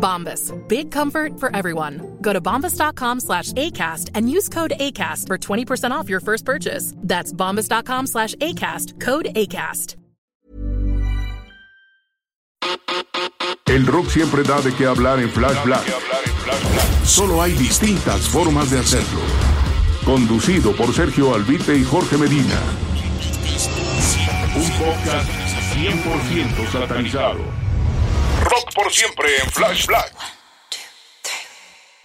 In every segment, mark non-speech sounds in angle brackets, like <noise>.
Bombas. Big comfort for everyone. Go to bombas.com slash ACAST and use code ACAST for 20% off your first purchase. That's bombas.com slash ACAST. Code ACAST. El rock siempre da de qué hablar en Flash Black. Solo hay distintas formas de hacerlo. Conducido por Sergio Albite y Jorge Medina. Un podcast 100% satanizado. Rock por siempre en Flash Black.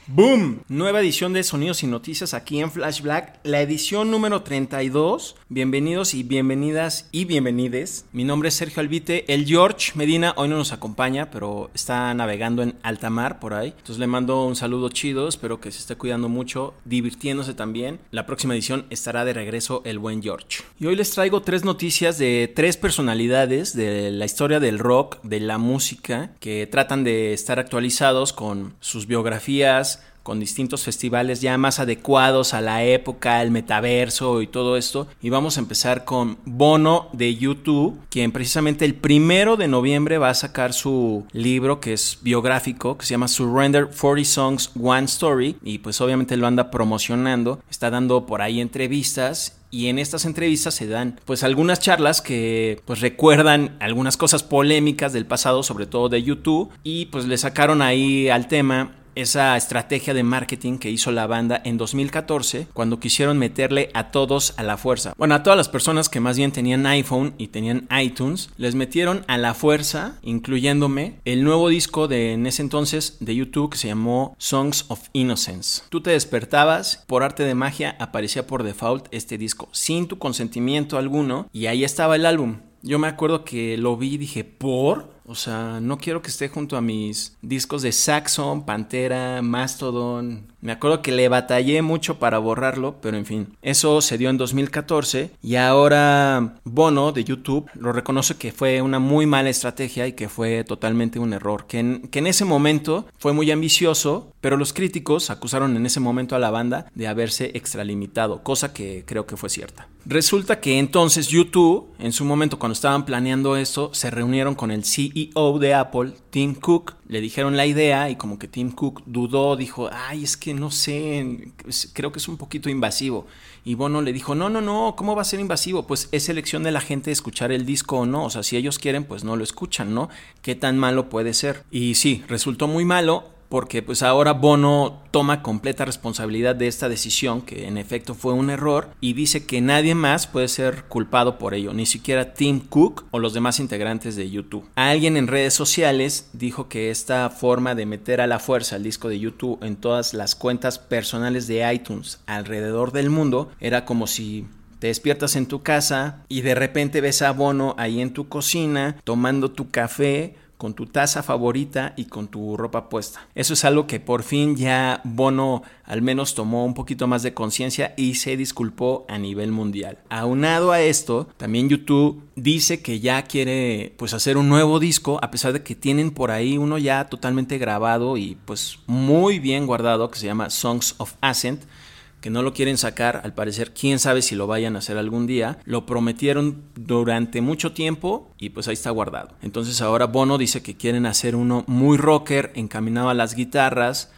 ¡Boom! Nueva edición de Sonidos y Noticias aquí en Flash Black, la edición número 32. Bienvenidos y bienvenidas y bienvenides. Mi nombre es Sergio Albite. El George Medina hoy no nos acompaña, pero está navegando en alta mar por ahí. Entonces le mando un saludo chido, espero que se esté cuidando mucho, divirtiéndose también. La próxima edición estará de regreso el buen George. Y hoy les traigo tres noticias de tres personalidades de la historia del rock, de la música, que tratan de estar actualizados con sus biografías, con distintos festivales ya más adecuados a la época, el metaverso y todo esto. Y vamos a empezar con Bono de YouTube, quien precisamente el primero de noviembre va a sacar su libro que es biográfico, que se llama Surrender 40 Songs, One Story. Y pues obviamente lo anda promocionando, está dando por ahí entrevistas y en estas entrevistas se dan pues algunas charlas que pues recuerdan algunas cosas polémicas del pasado, sobre todo de YouTube y pues le sacaron ahí al tema esa estrategia de marketing que hizo la banda en 2014 cuando quisieron meterle a todos a la fuerza. Bueno, a todas las personas que más bien tenían iPhone y tenían iTunes, les metieron a la fuerza, incluyéndome, el nuevo disco de en ese entonces de YouTube que se llamó Songs of Innocence. Tú te despertabas, por arte de magia aparecía por default este disco sin tu consentimiento alguno y ahí estaba el álbum. Yo me acuerdo que lo vi y dije, ¿por? O sea, no quiero que esté junto a mis discos de Saxon, Pantera, Mastodon. Me acuerdo que le batallé mucho para borrarlo, pero en fin, eso se dio en 2014 y ahora Bono de YouTube lo reconoce que fue una muy mala estrategia y que fue totalmente un error, que en, que en ese momento fue muy ambicioso, pero los críticos acusaron en ese momento a la banda de haberse extralimitado, cosa que creo que fue cierta. Resulta que entonces YouTube, en su momento cuando estaban planeando esto, se reunieron con el CEO de Apple, Tim Cook, le dijeron la idea y como que Tim Cook dudó, dijo, ay, es que no sé, creo que es un poquito invasivo. Y Bono le dijo, no, no, no, ¿cómo va a ser invasivo? Pues es elección de la gente escuchar el disco o no, o sea, si ellos quieren, pues no lo escuchan, ¿no? ¿Qué tan malo puede ser? Y sí, resultó muy malo, porque pues ahora Bono toma completa responsabilidad de esta decisión, que en efecto fue un error, y dice que nadie más puede ser culpado por ello, ni siquiera Tim Cook o los demás integrantes de YouTube. Alguien en redes sociales dijo que esta forma de meter a la fuerza el disco de YouTube en todas las cuentas personales de iTunes alrededor del mundo era como si te despiertas en tu casa y de repente ves a Bono ahí en tu cocina tomando tu café con tu taza favorita y con tu ropa puesta. Eso es algo que por fin ya Bono al menos tomó un poquito más de conciencia y se disculpó a nivel mundial. Aunado a esto, también YouTube dice que ya quiere pues hacer un nuevo disco a pesar de que tienen por ahí uno ya totalmente grabado y pues muy bien guardado que se llama Songs of Ascent que no lo quieren sacar, al parecer quién sabe si lo vayan a hacer algún día, lo prometieron durante mucho tiempo y pues ahí está guardado. Entonces ahora Bono dice que quieren hacer uno muy rocker, encaminado a las guitarras,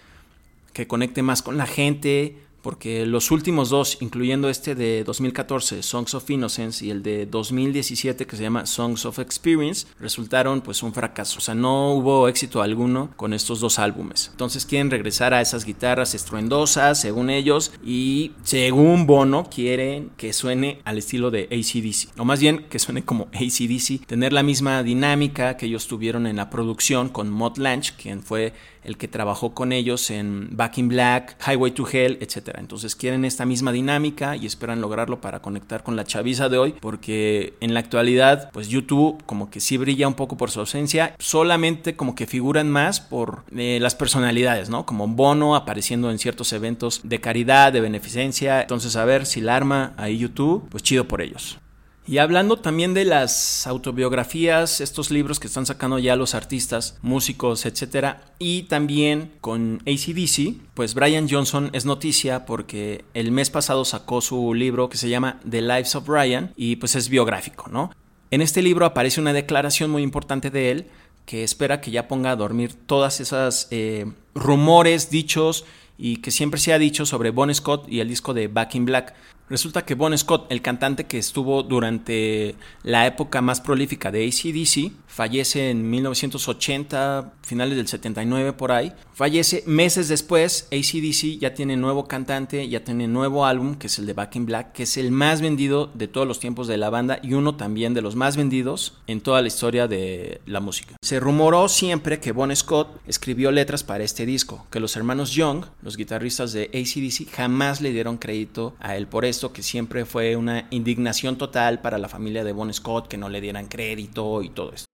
que conecte más con la gente, porque los últimos dos, incluyendo este de 2014, Songs of Innocence, y el de 2017 que se llama Songs of Experience, resultaron pues un fracaso. O sea, no hubo éxito alguno con estos dos álbumes. Entonces quieren regresar a esas guitarras estruendosas, según ellos, y según Bono, quieren que suene al estilo de ACDC. O más bien que suene como ACDC, tener la misma dinámica que ellos tuvieron en la producción con Mott Lange, quien fue el que trabajó con ellos en Back in Black, Highway to Hell, etc. Entonces quieren esta misma dinámica y esperan lograrlo para conectar con la chaviza de hoy, porque en la actualidad, pues YouTube como que sí brilla un poco por su ausencia, solamente como que figuran más por eh, las personalidades, ¿no? Como Bono apareciendo en ciertos eventos de caridad, de beneficencia. Entonces a ver si la arma ahí YouTube, pues chido por ellos. Y hablando también de las autobiografías, estos libros que están sacando ya los artistas, músicos, etcétera, y también con ACDC, pues Brian Johnson es noticia porque el mes pasado sacó su libro que se llama The Lives of Brian y pues es biográfico, ¿no? En este libro aparece una declaración muy importante de él que espera que ya ponga a dormir todas esas eh, rumores, dichos y que siempre se ha dicho sobre Bon Scott y el disco de Back in Black. Resulta que Bon Scott, el cantante que estuvo durante la época más prolífica de ACDC, fallece en 1980, finales del 79 por ahí. Fallece meses después, ACDC ya tiene nuevo cantante, ya tiene nuevo álbum, que es el de Back in Black, que es el más vendido de todos los tiempos de la banda y uno también de los más vendidos en toda la historia de la música. Se rumoró siempre que Bon Scott escribió letras para este disco, que los hermanos Young, los guitarristas de ACDC, jamás le dieron crédito a él por eso que siempre fue una indignación total para la familia de Bon Scott que no le dieran crédito y todo esto.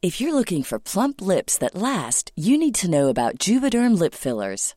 If you're looking for plump lips that last, you need to know about Juvederm lip fillers.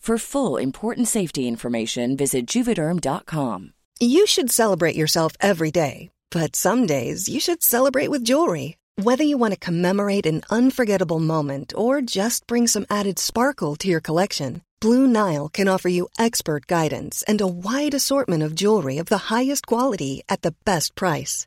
For full important safety information, visit juvederm.com. You should celebrate yourself every day, but some days you should celebrate with jewelry. Whether you want to commemorate an unforgettable moment or just bring some added sparkle to your collection, Blue Nile can offer you expert guidance and a wide assortment of jewelry of the highest quality at the best price.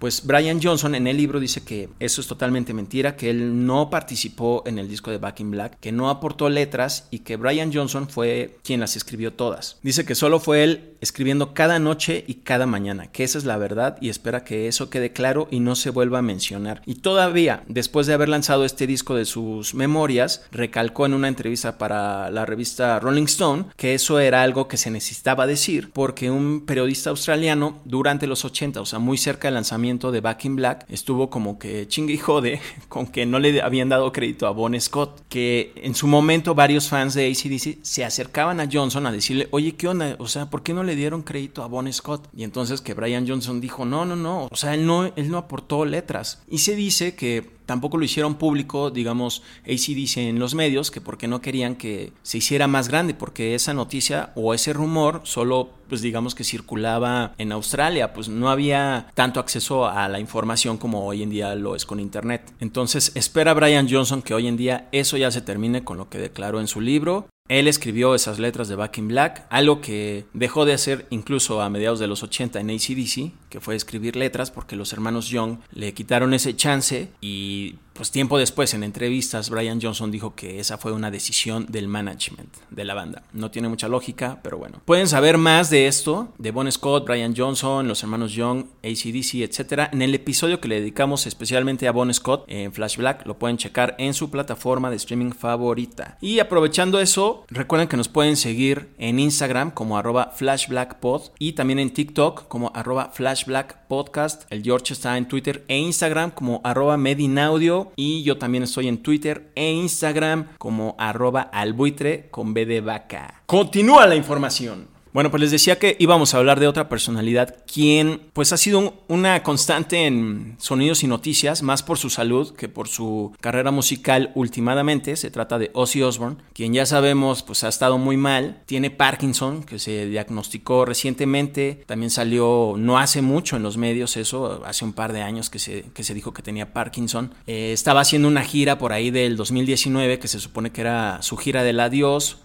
Pues Brian Johnson en el libro dice que eso es totalmente mentira, que él no participó en el disco de Back in Black, que no aportó letras y que Brian Johnson fue quien las escribió todas. Dice que solo fue él escribiendo cada noche y cada mañana, que esa es la verdad y espera que eso quede claro y no se vuelva a mencionar. Y todavía, después de haber lanzado este disco de sus memorias, recalcó en una entrevista para la revista Rolling Stone que eso era algo que se necesitaba decir porque un periodista australiano durante los 80, o sea, muy cerca del lanzamiento de Back in Black estuvo como que chingue y jode <laughs> con que no le habían dado crédito a Bon Scott, que en su momento varios fans de ACDC se acercaban a Johnson a decirle, oye, ¿qué onda? O sea, ¿por qué no le dieron crédito a Bon Scott? Y entonces que Brian Johnson dijo, no, no, no, o sea, él no, él no aportó letras. Y se dice que Tampoco lo hicieron público, digamos, ACDC en los medios, que porque no querían que se hiciera más grande, porque esa noticia o ese rumor solo, pues digamos que circulaba en Australia, pues no había tanto acceso a la información como hoy en día lo es con Internet. Entonces espera Brian Johnson que hoy en día eso ya se termine con lo que declaró en su libro él escribió esas letras de Back in Black, algo que dejó de hacer incluso a mediados de los 80 en ACDC, que fue escribir letras porque los hermanos Young le quitaron ese chance y pues tiempo después en entrevistas Brian Johnson dijo que esa fue una decisión del management de la banda. No tiene mucha lógica, pero bueno. Pueden saber más de esto, de Bon Scott, Brian Johnson, los hermanos Young, ACDC, etc. En el episodio que le dedicamos especialmente a Bon Scott en Flash Black, lo pueden checar en su plataforma de streaming favorita. Y aprovechando eso, recuerden que nos pueden seguir en Instagram como arroba flashblackpod y también en TikTok como arroba flashblackpodcast. El George está en Twitter e Instagram como arroba medinaudio y yo también estoy en Twitter e Instagram como arroba albuitre con B. Continúa la información. Bueno, pues les decía que íbamos a hablar de otra personalidad quien pues ha sido una constante en sonidos y noticias, más por su salud que por su carrera musical últimamente. Se trata de Ozzy Osbourne, quien ya sabemos pues ha estado muy mal, tiene Parkinson que se diagnosticó recientemente, también salió no hace mucho en los medios eso, hace un par de años que se, que se dijo que tenía Parkinson. Eh, estaba haciendo una gira por ahí del 2019 que se supone que era su gira del adiós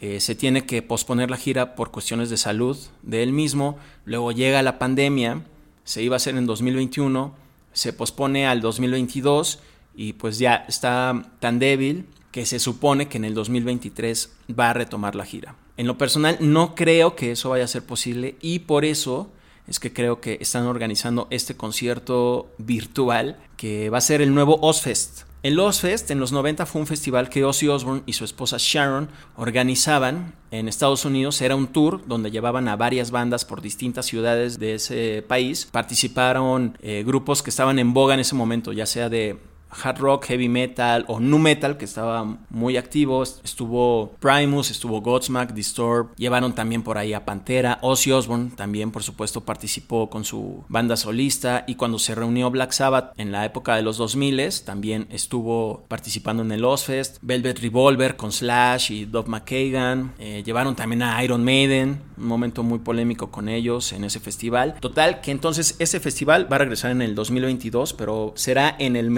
eh, se tiene que posponer la gira por cuestiones de salud de él mismo, luego llega la pandemia, se iba a hacer en 2021, se pospone al 2022 y pues ya está tan débil que se supone que en el 2023 va a retomar la gira. En lo personal no creo que eso vaya a ser posible y por eso es que creo que están organizando este concierto virtual que va a ser el nuevo Ozfest. El Ozfest en los 90 fue un festival que Ozzy Osbourne y su esposa Sharon organizaban en Estados Unidos. Era un tour donde llevaban a varias bandas por distintas ciudades de ese país. Participaron eh, grupos que estaban en boga en ese momento, ya sea de hard rock, heavy metal o nu metal que estaba muy activo. Estuvo Primus, estuvo Godsmack, Disturb. Llevaron también por ahí a Pantera. Ozzy Osbourne también, por supuesto, participó con su banda solista. Y cuando se reunió Black Sabbath en la época de los 2000 también estuvo participando en el Ozfest. Velvet Revolver con Slash y Dove McKagan. Eh, llevaron también a Iron Maiden. Un momento muy polémico con ellos en ese festival. Total, que entonces ese festival va a regresar en el 2022, pero será en el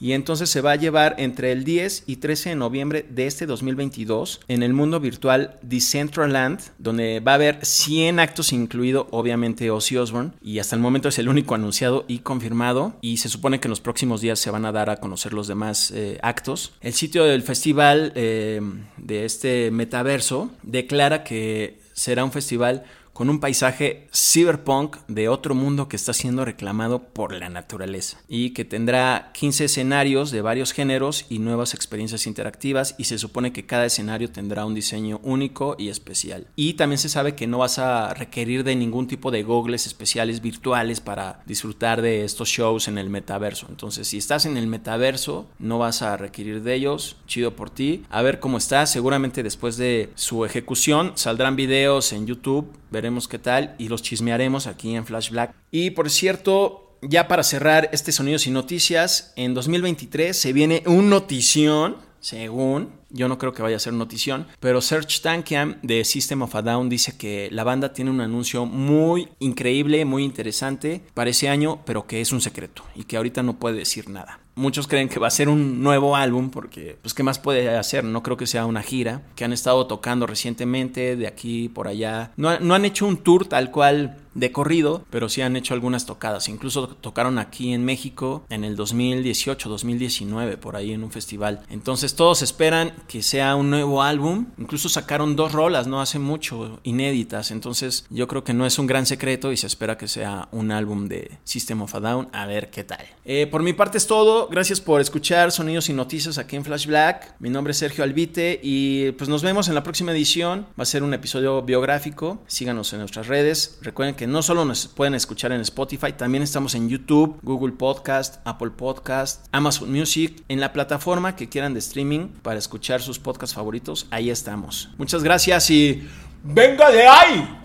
y entonces se va a llevar entre el 10 y 13 de noviembre de este 2022 en el mundo virtual Decentraland, donde va a haber 100 actos, incluido obviamente Ozzy Osbourne. Y hasta el momento es el único anunciado y confirmado. Y se supone que en los próximos días se van a dar a conocer los demás eh, actos. El sitio del festival eh, de este metaverso declara que será un festival con un paisaje cyberpunk de otro mundo que está siendo reclamado por la naturaleza y que tendrá 15 escenarios de varios géneros y nuevas experiencias interactivas y se supone que cada escenario tendrá un diseño único y especial. Y también se sabe que no vas a requerir de ningún tipo de gogles especiales virtuales para disfrutar de estos shows en el metaverso. Entonces, si estás en el metaverso, no vas a requerir de ellos. Chido por ti. A ver cómo está. Seguramente después de su ejecución saldrán videos en YouTube veremos qué tal y los chismearemos aquí en Flash Black. Y por cierto, ya para cerrar este Sonidos y Noticias, en 2023 se viene un notición, según, yo no creo que vaya a ser notición, pero Serge Tankian de System of a Down dice que la banda tiene un anuncio muy increíble, muy interesante para ese año, pero que es un secreto y que ahorita no puede decir nada. Muchos creen que va a ser un nuevo álbum porque, pues, ¿qué más puede hacer? No creo que sea una gira que han estado tocando recientemente de aquí por allá. No, han hecho un tour tal cual de corrido, pero sí han hecho algunas tocadas. Incluso tocaron aquí en México en el 2018, 2019, por ahí en un festival. Entonces todos esperan que sea un nuevo álbum. Incluso sacaron dos rolas, no hace mucho, inéditas. Entonces yo creo que no es un gran secreto y se espera que sea un álbum de System of a Down. A ver qué tal. Eh, por mi parte es todo. Gracias por escuchar Sonidos y Noticias aquí en Flash Black. Mi nombre es Sergio Albite y pues nos vemos en la próxima edición. Va a ser un episodio biográfico. Síganos en nuestras redes. Recuerden que no solo nos pueden escuchar en Spotify, también estamos en YouTube, Google Podcast, Apple Podcast, Amazon Music, en la plataforma que quieran de streaming para escuchar sus podcasts favoritos, ahí estamos. Muchas gracias y venga de ahí.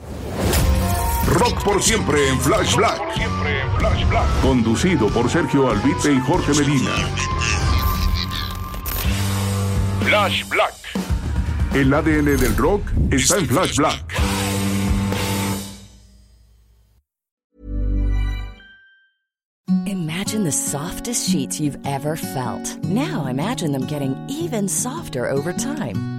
Rock por siempre en Flash Black. Conducido por Sergio Albite y Jorge Medina. Flash Black. El ADN del rock está en Flash Black. Imagine the softest sheets you've ever felt. Now imagine them getting even softer over time.